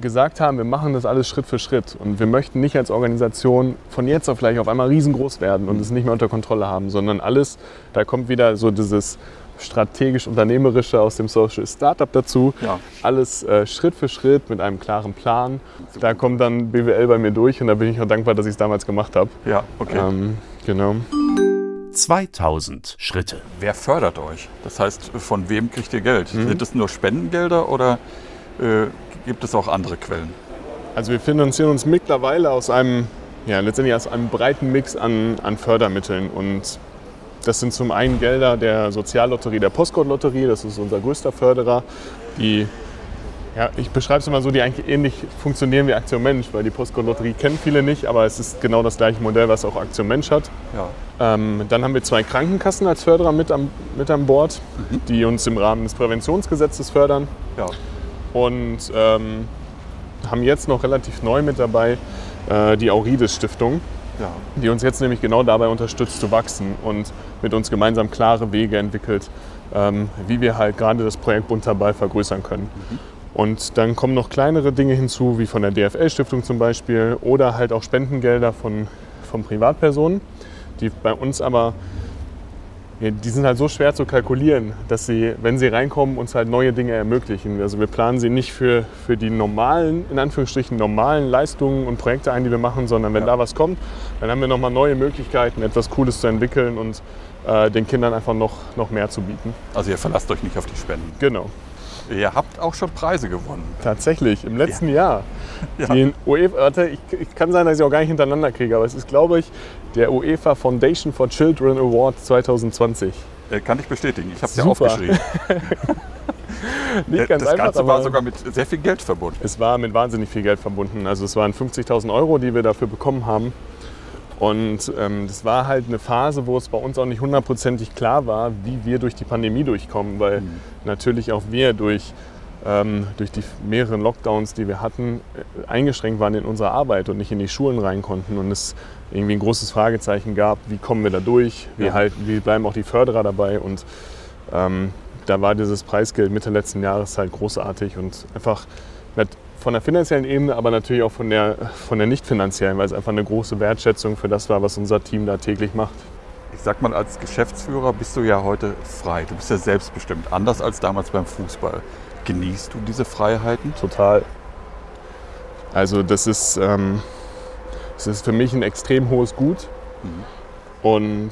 gesagt haben, wir machen das alles Schritt für Schritt. Und wir möchten nicht als Organisation von jetzt auf gleich auf einmal riesengroß werden und es nicht mehr unter Kontrolle haben, sondern alles, da kommt wieder so dieses strategisch-unternehmerische aus dem Social Startup dazu. Ja. Alles äh, Schritt für Schritt mit einem klaren Plan. Da kommt dann BWL bei mir durch und da bin ich auch dankbar, dass ich es damals gemacht habe. Ja, okay. Ähm, genau. 2000 Schritte. Wer fördert euch? Das heißt, von wem kriegt ihr Geld? Mhm. Sind es nur Spendengelder oder äh, gibt es auch andere Quellen? Also wir finanzieren uns mittlerweile aus einem, ja, letztendlich aus einem breiten Mix an, an Fördermitteln. Und das sind zum einen Gelder der Soziallotterie, der Postcode-Lotterie, das ist unser größter Förderer, die, ja, ich beschreibe es immer so, die eigentlich ähnlich funktionieren wie Aktion Mensch, weil die Postcode-Lotterie kennen viele nicht, aber es ist genau das gleiche Modell, was auch Aktion Mensch hat. Ja. Ähm, dann haben wir zwei Krankenkassen als Förderer mit, am, mit an Bord, die uns im Rahmen des Präventionsgesetzes fördern ja. und ähm, haben jetzt noch relativ neu mit dabei äh, die Aurides Stiftung, ja. die uns jetzt nämlich genau dabei unterstützt zu wachsen und mit uns gemeinsam klare Wege entwickelt, ähm, wie wir halt gerade das Projekt Bunter Ball vergrößern können. Und dann kommen noch kleinere Dinge hinzu, wie von der DFL-Stiftung zum Beispiel oder halt auch Spendengelder von, von Privatpersonen, die bei uns aber die sind halt so schwer zu kalkulieren, dass sie, wenn sie reinkommen, uns halt neue Dinge ermöglichen. Also wir planen sie nicht für, für die normalen, in Anführungsstrichen normalen Leistungen und Projekte ein, die wir machen, sondern wenn Ja. da was kommt, dann haben wir nochmal neue Möglichkeiten, etwas Cooles zu entwickeln und äh, den Kindern einfach noch, noch mehr zu bieten. Also ihr verlasst euch nicht auf die Spenden. Genau. Ihr habt auch schon Preise gewonnen. Tatsächlich, im letzten Jahr. Ja. Den UEFA, warte, ich, ich kann sein, dass ich auch gar nicht hintereinander kriege, aber es ist, glaube ich, der UEFA Foundation for Children Award 2020. Äh, kann ich bestätigen. Ich habe es ja aufgeschrieben. [laughs] Nicht Äh, ganz das einfach, Ganze war sogar mit sehr viel Geld verbunden. es war mit wahnsinnig viel Geld verbunden. Also es waren 50.000 Euro, die wir dafür bekommen haben. Und ähm, das war halt eine Phase, wo es bei uns auch nicht hundertprozentig klar war, wie wir durch die Pandemie durchkommen, weil natürlich auch wir durch, ähm, durch die mehreren Lockdowns, die wir hatten, äh, eingeschränkt waren in unserer Arbeit und nicht in die Schulen rein konnten und es irgendwie ein großes Fragezeichen gab, wie kommen wir da durch, wie, Ja. halten, wie bleiben auch die Förderer dabei und ähm, da war dieses Preisgeld Mitte letzten Jahres halt großartig und einfach von der finanziellen Ebene, aber natürlich auch von der, von der nicht finanziellen, weil es einfach eine große Wertschätzung für das war, was unser Team da täglich macht. Ich sag mal, als Geschäftsführer bist du ja heute frei. Du bist ja selbstbestimmt, anders als damals beim Fußball. Genießt du diese Freiheiten? Total. Also das ist, ähm, das ist für mich ein extrem hohes Gut. Und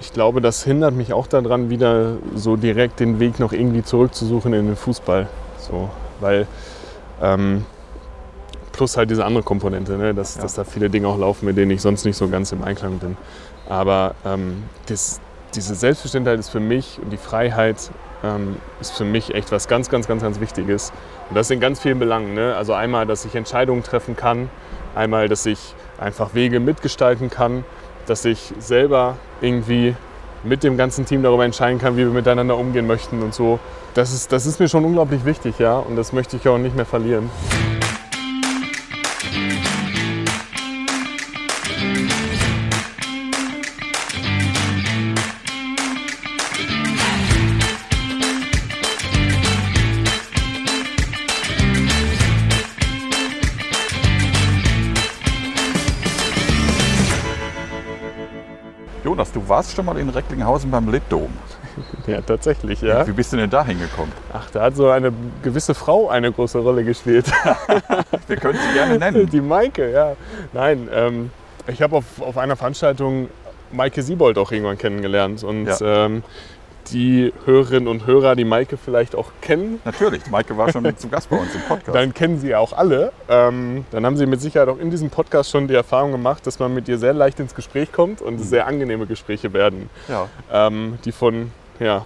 ich glaube, das hindert mich auch daran, wieder so direkt den Weg noch irgendwie zurückzusuchen in den Fußball. So, weil ähm, plus halt diese andere Komponente, ne, dass, Ja. dass da viele Dinge auch laufen, mit denen ich sonst nicht so ganz im Einklang bin. Aber ähm, das, diese Selbstbestimmtheit ist für mich und die Freiheit ähm, ist für mich echt was ganz, ganz, ganz, ganz Wichtiges. Und das in ganz vielen Belangen. Ne? Also einmal, dass ich Entscheidungen treffen kann, einmal, dass ich einfach Wege mitgestalten kann, dass ich selber irgendwie mit dem ganzen Team darüber entscheiden kann, wie wir miteinander umgehen möchten und so. Das ist, das ist mir schon unglaublich wichtig, ja, und das möchte ich auch nicht mehr verlieren. Warst schon mal in Recklinghausen beim Litdom. [laughs] Ja, tatsächlich, ja. Wie bist du denn da hingekommen? Ach, da hat so eine gewisse Frau eine große Rolle gespielt. [laughs] Wir können sie gerne nennen. Die Maike, ja. Nein, ähm, ich habe auf, auf einer Veranstaltung Maike Siebold auch irgendwann kennengelernt. Und Ja. ähm, die Hörerinnen und Hörer, die Maike vielleicht auch kennen, Natürlich, Maike war schon [laughs] zu Gast bei uns im Podcast. dann kennen sie ja auch alle. Ähm, dann haben sie mit Sicherheit auch in diesem Podcast schon die Erfahrung gemacht, dass man mit ihr sehr leicht ins Gespräch kommt und es sehr angenehme Gespräche werden, ja. ähm, die von, ja,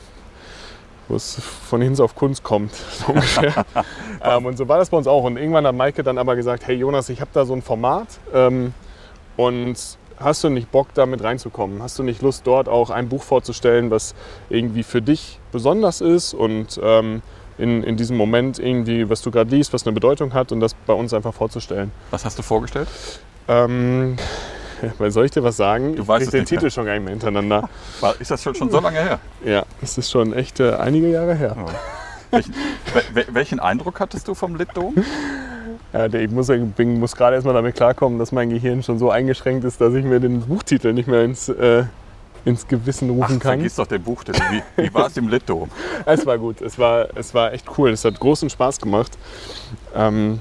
wo es von Hinz auf Kunst kommt, [laughs] so ungefähr. [laughs] ähm, und so war das bei uns auch. Und irgendwann hat Maike dann aber gesagt, hey Jonas, ich habe da so ein Format ähm, und hast du nicht Bock, da mit reinzukommen? Hast du nicht Lust, dort auch ein Buch vorzustellen, was irgendwie für dich besonders ist und ähm, in, in diesem Moment irgendwie, was du gerade liest, was eine Bedeutung hat und das bei uns einfach vorzustellen? Was hast du vorgestellt? Ähm, weil soll ich dir was sagen? Du ich weißt es den nicht mehr. Titel schon gar nicht mehr hintereinander. [laughs] Ist das schon, schon so lange her? Ja, das ist schon echt äh, einige Jahre her. Welchen, wel- welchen Eindruck hattest du vom Litdom? [laughs] Ja, ich muss, ich muss gerade erstmal damit klarkommen, dass mein Gehirn schon so eingeschränkt ist, dass ich mir den Buchtitel nicht mehr ins, äh, ins Gewissen Ach, rufen kann. vergiss doch den Buchtitel. Wie, wie war es im Litdom? [laughs] Es war gut, es war, es war echt cool, es hat großen Spaß gemacht. Ähm,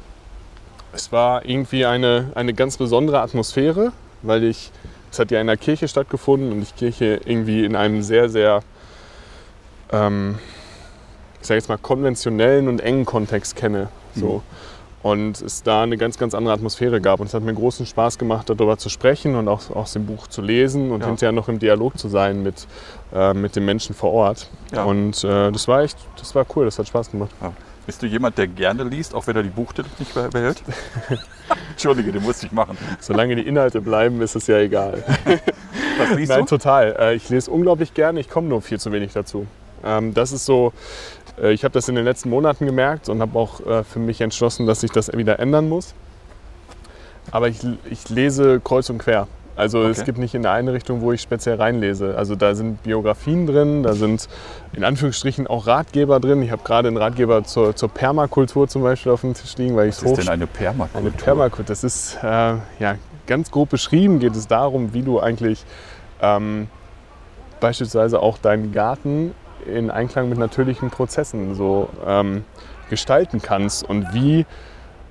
es war irgendwie eine, eine ganz besondere Atmosphäre, weil ich, es hat ja in der Kirche stattgefunden und ich Kirche irgendwie in einem sehr, sehr, ähm, ich sage jetzt mal, konventionellen und engen Kontext kenne. So. Und es da eine ganz, ganz andere Atmosphäre gab. Und es hat mir großen Spaß gemacht, darüber zu sprechen und auch aus dem Buch zu lesen und Ja. hinterher noch im Dialog zu sein mit, äh, mit den Menschen vor Ort. Ja. Und äh, das war echt, das war cool, das hat Spaß gemacht. Ja. Bist du jemand, der gerne liest, auch wenn er die Buchtitel nicht beh- behält? [laughs] Entschuldige, den musste ich machen. Solange die Inhalte bleiben, ist es ja egal. [laughs] Was liest Nein, du? total. Äh, Ich lese unglaublich gerne, ich komme nur viel zu wenig dazu. Ähm, Das ist so, ich habe das in den letzten Monaten gemerkt und habe auch äh, für mich entschlossen, dass sich das wieder ändern muss. Aber ich, ich lese kreuz und quer. Also es Okay. gibt nicht in eine Richtung, wo ich speziell reinlese. Also da sind Biografien drin, da sind in Anführungsstrichen auch Ratgeber drin. Ich habe gerade einen Ratgeber zur, zur Permakultur zum Beispiel auf dem Tisch liegen, weil ich Was ist denn eine Permakultur? eine Permakultur, das ist äh, ja, ganz grob beschrieben, geht es darum, wie du eigentlich ähm, beispielsweise auch deinen Garten in Einklang mit natürlichen Prozessen so ähm, gestalten kannst und wie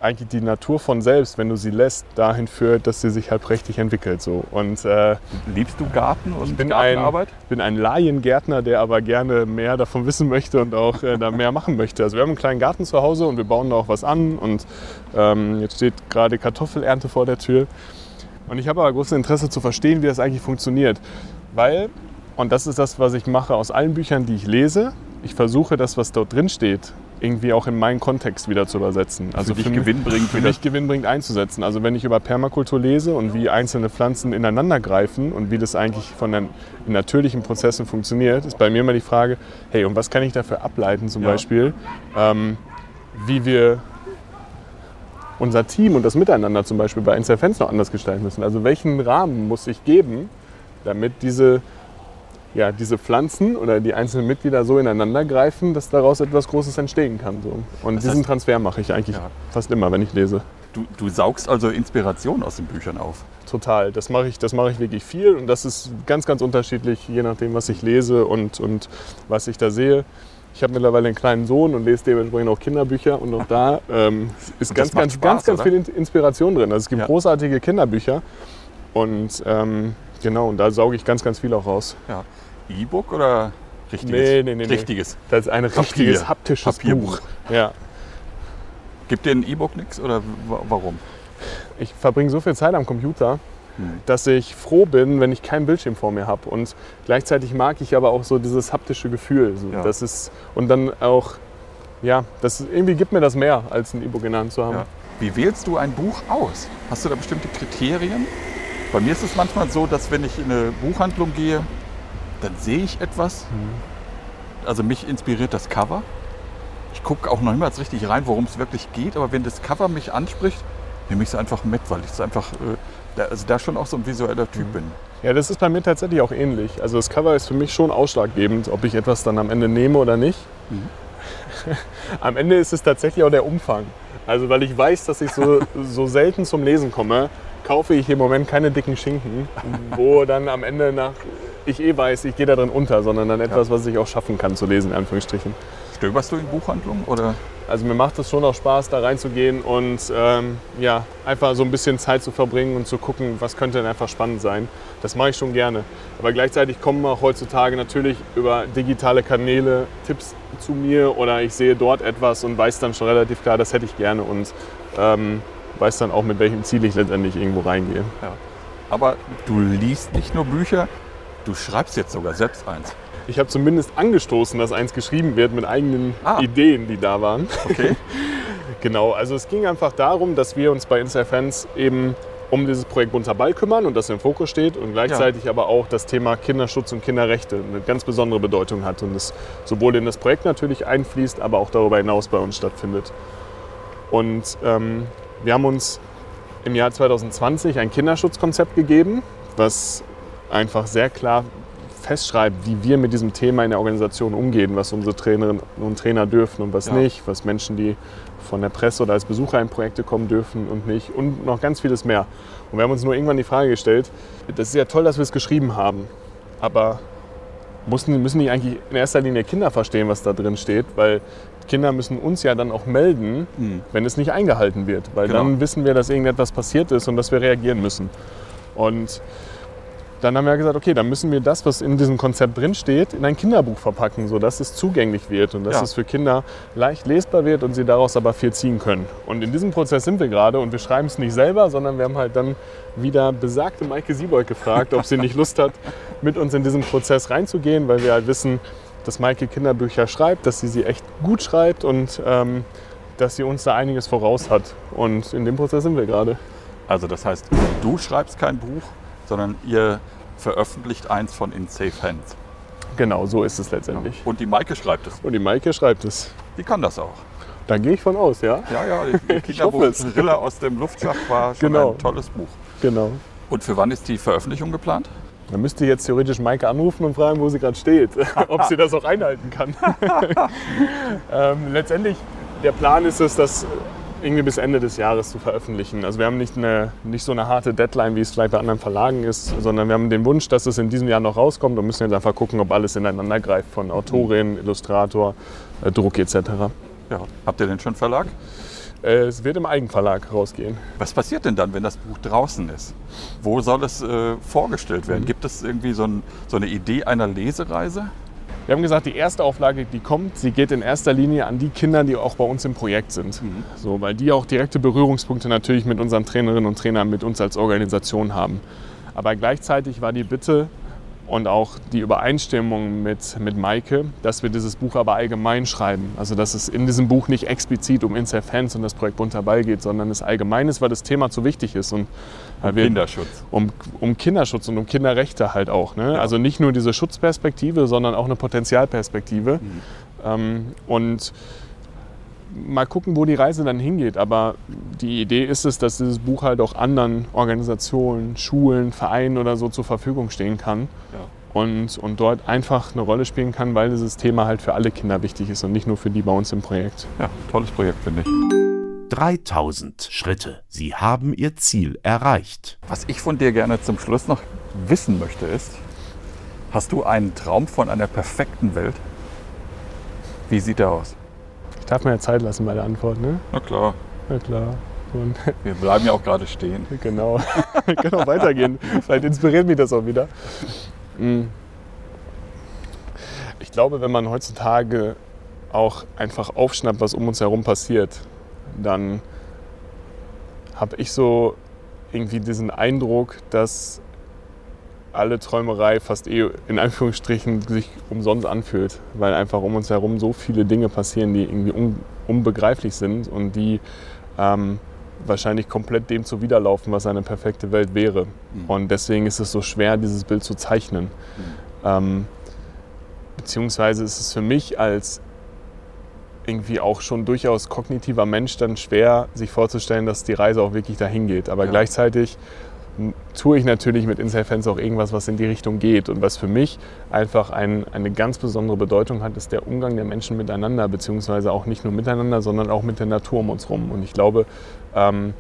eigentlich die Natur von selbst, wenn du sie lässt, dahin führt, dass sie sich halt prächtig entwickelt. So. Und äh, Liebst du Garten und bin ein, Gartenarbeit? bin ein Laiengärtner, der aber gerne mehr davon wissen möchte und auch äh, da mehr machen möchte. Also wir haben einen kleinen Garten zu Hause und wir bauen da auch was an und ähm, jetzt steht gerade Kartoffelernte vor der Tür. Und ich habe aber großes Interesse zu verstehen, wie das eigentlich funktioniert. Weil Und das ist das, was ich mache aus allen Büchern, die ich lese. Ich versuche das, was dort drin steht, irgendwie auch in meinen Kontext wieder zu übersetzen. Also dich mich- gewinnbringend für mich gewinnbringend einzusetzen. Also wenn ich über Permakultur lese und wie einzelne Pflanzen ineinander greifen und wie das eigentlich von den natürlichen Prozessen funktioniert, ist bei mir immer die Frage, hey, und was kann ich dafür ableiten zum Ja. Beispiel, ähm, wie wir unser Team und das Miteinander zum Beispiel bei Interfans noch anders gestalten müssen. Also welchen Rahmen muss ich geben, damit diese, ja, diese Pflanzen oder die einzelnen Mitglieder so ineinander greifen, dass daraus etwas Großes entstehen kann. So. Und Das diesen heißt- Transfer mache ich eigentlich Ja. fast immer, wenn ich lese. Du, du saugst also Inspiration aus den Büchern auf. Total. Das mache ich, das mache ich wirklich viel und das ist ganz, ganz unterschiedlich, je nachdem, was ich lese und, und was ich da sehe. Ich habe mittlerweile einen kleinen Sohn und lese dementsprechend auch Kinderbücher und auch da ähm, [laughs] ist ganz, ganz, Spaß, ganz, ganz oder? viel In- Inspiration drin. Also es gibt Ja. großartige Kinderbücher und ähm, genau, und da sauge ich ganz, ganz viel auch raus. Ja. E-Book oder richtiges? Nee, nee, nee, nee. Richtiges. Das ist ein Papier. richtiges haptisches Papierbuch. Buch. Ja. Gibt dir ein E-Book nichts oder wa- warum? Ich verbringe so viel Zeit am Computer, Hm. dass ich froh bin, wenn ich keinen Bildschirm vor mir habe. Und gleichzeitig mag ich aber auch so dieses haptische Gefühl. So, Ja. das ist, und dann auch, ja, das irgendwie gibt mir das mehr, als ein E-Book in der Hand zu haben. Ja. Wie wählst du ein Buch aus? Hast du da bestimmte Kriterien? Bei mir ist es manchmal so, dass wenn ich in eine Buchhandlung gehe, dann sehe ich etwas. Also mich inspiriert das Cover. Ich gucke auch noch niemals richtig rein, worum es wirklich geht, aber wenn das Cover mich anspricht, nehme ich es einfach mit, weil ich es einfach, äh, da, also da schon auch so ein visueller Typ bin. Ja, das ist bei mir tatsächlich auch ähnlich. Also das Cover ist für mich schon ausschlaggebend, ob ich etwas dann am Ende nehme oder nicht. Mhm. [laughs] am Ende ist es tatsächlich auch der Umfang. Also weil ich weiß, dass ich so, [laughs] so selten zum Lesen komme, kaufe ich im Moment keine dicken Schinken, [laughs] wo dann am Ende nach ich eh weiß, ich gehe da drin unter, sondern dann etwas, was ich auch schaffen kann zu lesen, in Anführungsstrichen. Stöberst du in Buchhandlungen oder? Also mir macht es schon auch Spaß, da reinzugehen und ähm, ja, einfach so ein bisschen Zeit zu verbringen und zu gucken, was könnte denn einfach spannend sein. Das mache ich schon gerne. Aber gleichzeitig kommen auch heutzutage natürlich über digitale Kanäle Tipps zu mir oder ich sehe dort etwas und weiß dann schon relativ klar, das hätte ich gerne und ähm, weiß dann auch, mit welchem Ziel ich letztendlich irgendwo reingehe. Ja. Aber du liest nicht nur Bücher, du schreibst jetzt sogar selbst eins. Ich habe zumindest angestoßen, dass eins geschrieben wird mit eigenen Ah. Ideen, die da waren. Okay. [laughs] Genau, also es ging einfach darum, dass wir uns bei Insta-Fans eben um dieses Projekt Bunter Ball kümmern und das im Fokus steht und gleichzeitig aber auch das Thema Kinderschutz und Kinderrechte eine ganz besondere Bedeutung hat und es sowohl in das Projekt natürlich einfließt, aber auch darüber hinaus bei uns stattfindet. Und ähm, wir haben uns im Jahr 2020 ein Kinderschutzkonzept gegeben, was einfach sehr klar festschreibt, wie wir mit diesem Thema in der Organisation umgehen, was unsere Trainerinnen und Trainer dürfen und was Ja. nicht, was Menschen, die von der Presse oder als Besucher in Projekte kommen dürfen und nicht und noch ganz vieles mehr. Und wir haben uns nur irgendwann die Frage gestellt, das ist ja toll, dass wir es geschrieben haben, aber müssen, müssen nicht eigentlich in erster Linie Kinder verstehen, was da drin steht, weil Kinder müssen uns ja dann auch melden, Hm. wenn es nicht eingehalten wird, weil Genau. dann wissen wir, dass irgendetwas passiert ist und dass wir reagieren müssen. Und dann haben wir gesagt, okay, dann müssen wir das, was in diesem Konzept drinsteht, in ein Kinderbuch verpacken, sodass es zugänglich wird und dass Ja. es für Kinder leicht lesbar wird und sie daraus aber viel ziehen können. Und in diesem Prozess sind wir gerade und wir schreiben es nicht selber, sondern wir haben halt dann wieder besagte Maike Siebold gefragt, ob sie nicht Lust hat, mit uns in diesen Prozess reinzugehen, weil wir halt wissen, dass Maike Kinderbücher schreibt, dass sie sie echt gut schreibt und ähm, dass sie uns da einiges voraus hat. Und in dem Prozess sind wir gerade. Also das heißt, du schreibst kein Buch, sondern ihr veröffentlicht eins von In Safe Hands. Genau, so ist es letztendlich. Und die Maike schreibt es. Und die Maike schreibt es. Die kann das auch. Da gehe ich von aus, ja? Ja, ja, [laughs] es. Kinderbuch Rille aus dem Luftschacht war schon Genau. ein tolles Buch. Genau. Und für wann ist die Veröffentlichung geplant? Dann müsste ich jetzt theoretisch Maike anrufen und fragen, wo sie gerade steht, [laughs] ob sie das auch einhalten kann. [laughs] ähm, letztendlich, der Plan ist es, das irgendwie bis Ende des Jahres zu veröffentlichen. Also wir haben nicht, eine, nicht so eine harte Deadline, wie es vielleicht bei anderen Verlagen ist, sondern wir haben den Wunsch, dass es in diesem Jahr noch rauskommt und müssen jetzt einfach gucken, ob alles ineinander greift, von Autorin, Illustrator, äh, Druck etc. Ja. Habt ihr denn schon Verlag? Äh, es wird im Eigenverlag rausgehen. Was passiert denn dann, wenn das Buch draußen ist? Wo soll es äh, vorgestellt werden? Gibt es irgendwie so, ein, so eine Idee einer Lesereise? Wir haben gesagt, die erste Auflage, die kommt, sie geht in erster Linie an die Kinder, die auch bei uns im Projekt sind. So, weil die auch direkte Berührungspunkte natürlich mit unseren Trainerinnen und Trainern, mit uns als Organisation haben. Aber gleichzeitig war die Bitte, und auch die Übereinstimmung mit, mit Maike, dass wir dieses Buch aber allgemein schreiben. Also dass es in diesem Buch nicht explizit um Inside Fans und das Projekt Bunter Ball geht, sondern es allgemein ist, weil das Thema zu wichtig ist. Und um wir, Kinderschutz. Um, um, Kinderschutz und um Kinderrechte halt auch. Ne? Ja. Also nicht nur diese Schutzperspektive, sondern auch eine Potenzialperspektive. Mhm. Ähm, und mal gucken, wo die Reise dann hingeht. Aber die Idee ist es, dass dieses Buch halt auch anderen Organisationen, Schulen, Vereinen oder so zur Verfügung stehen kann. Ja. Und, und dort einfach eine Rolle spielen kann, weil dieses Thema halt für alle Kinder wichtig ist und nicht nur für die bei uns im Projekt. Ja, tolles Projekt, finde ich. 3000 Schritte. Sie haben Ihr Ziel erreicht. Was ich von dir gerne zum Schluss noch wissen möchte ist, hast du einen Traum von einer perfekten Welt? Wie sieht er aus? Ich darf mir ja Zeit lassen bei der Antwort, ne? Na klar. Na klar. Und [laughs] Wir bleiben ja auch gerade stehen. Genau. [laughs] Wir können auch weitergehen. Vielleicht inspiriert mich das auch wieder. Hm. Ich glaube, wenn man heutzutage auch einfach aufschnappt, was um uns herum passiert, dann habe ich so irgendwie diesen Eindruck, dass alle Träumerei fast eh in Anführungsstrichen sich umsonst anfühlt, weil einfach um uns herum so viele Dinge passieren, die irgendwie un unbegreiflich sind und die ähm, wahrscheinlich komplett dem zuwiderlaufen, was eine perfekte Welt wäre. Mhm. Und deswegen ist es so schwer, dieses Bild zu zeichnen. Mhm. Ähm, beziehungsweise ist es für mich als irgendwie auch schon durchaus kognitiver Mensch dann schwer, sich vorzustellen, dass die Reise auch wirklich dahin geht. Aber ja. gleichzeitig tue ich natürlich mit Inside Fans auch irgendwas, was in die Richtung geht. Und was für mich einfach ein, eine ganz besondere Bedeutung hat, ist der Umgang der Menschen miteinander, beziehungsweise auch nicht nur miteinander, sondern auch mit der Natur um uns herum. Und ich glaube, ähm,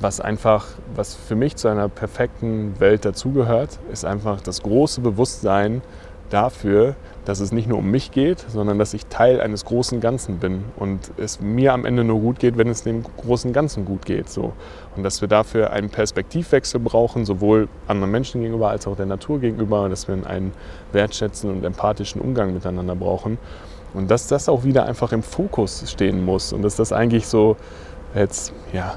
was einfach, was für mich zu einer perfekten Welt dazugehört, ist einfach das große Bewusstsein dafür, dass es nicht nur um mich geht, sondern dass ich Teil eines großen Ganzen bin und es mir am Ende nur gut geht, wenn es dem großen Ganzen gut geht. So. Und dass wir dafür einen Perspektivwechsel brauchen, sowohl anderen Menschen gegenüber als auch der Natur gegenüber, dass wir einen wertschätzenden und empathischen Umgang miteinander brauchen. Und dass das auch wieder einfach im Fokus stehen muss und dass das eigentlich so jetzt, ja,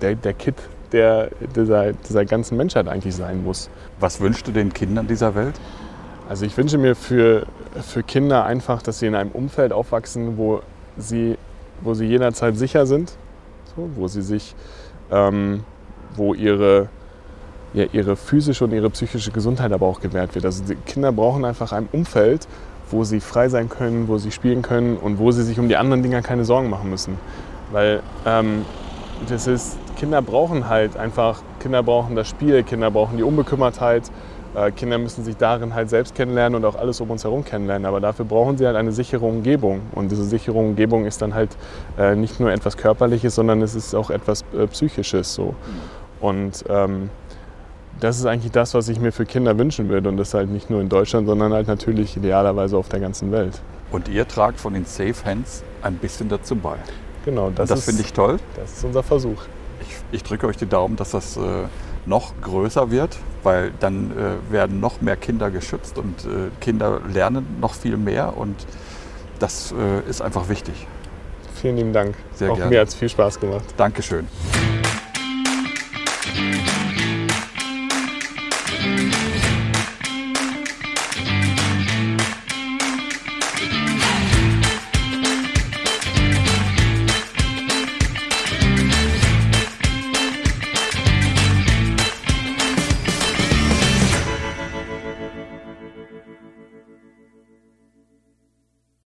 der, der Kit der, dieser, dieser ganzen Menschheit eigentlich sein muss. Was wünschst du den Kindern dieser Welt? Also ich wünsche mir für, für Kinder einfach, dass sie in einem Umfeld aufwachsen, wo sie, wo sie jederzeit sicher sind, so, wo sie sich, ähm, wo ihre, ja, ihre physische und ihre psychische Gesundheit aber auch gewährt wird. Also die Kinder brauchen einfach ein Umfeld, wo sie frei sein können, wo sie spielen können und wo sie sich um die anderen Dinge keine Sorgen machen müssen. Weil ähm, das ist, Kinder brauchen halt einfach, Kinder brauchen das Spiel, Kinder brauchen die Unbekümmertheit Kinder müssen sich darin halt selbst kennenlernen und auch alles um uns herum kennenlernen. Aber dafür brauchen sie halt eine sichere Umgebung. Und diese sichere Umgebung ist dann halt äh, nicht nur etwas Körperliches, sondern es ist auch etwas äh, Psychisches. So. Und ähm, das ist eigentlich das, was ich mir für Kinder wünschen würde. Und das halt nicht nur in Deutschland, sondern halt natürlich idealerweise auf der ganzen Welt. Und ihr tragt von den Safe Hands ein bisschen dazu bei. Genau, das, das finde ich toll. Das ist unser Versuch. Ich, ich drücke euch die Daumen, dass das äh, noch größer wird, weil dann äh, werden noch mehr Kinder geschützt und äh, Kinder lernen noch viel mehr und das äh, ist einfach wichtig. Vielen lieben Dank. Sehr Auch gerne. mir hat es viel Spaß gemacht. Dankeschön.